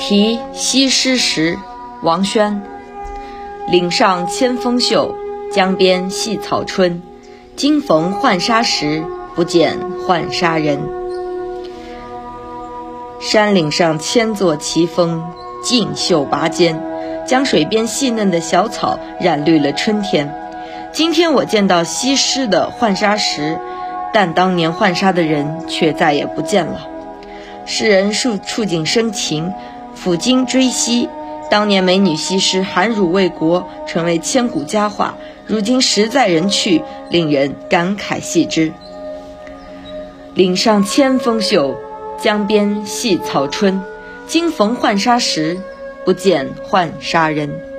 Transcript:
题西施时，王轩。岭上千峰秀，江边细草春。今逢浣纱时，不见浣纱人。山岭上千座奇峰，竞秀拔尖，将水边细嫩的小草染绿了春天。今天我见到西施的浣纱时，但当年浣纱的人却再也不见了。世人触触景生情。抚今追昔，当年美女西施含辱为国，成为千古佳话。如今实在人去，令人感慨系之。岭上千峰秀，江边细草春。今逢浣纱时，不见浣纱人。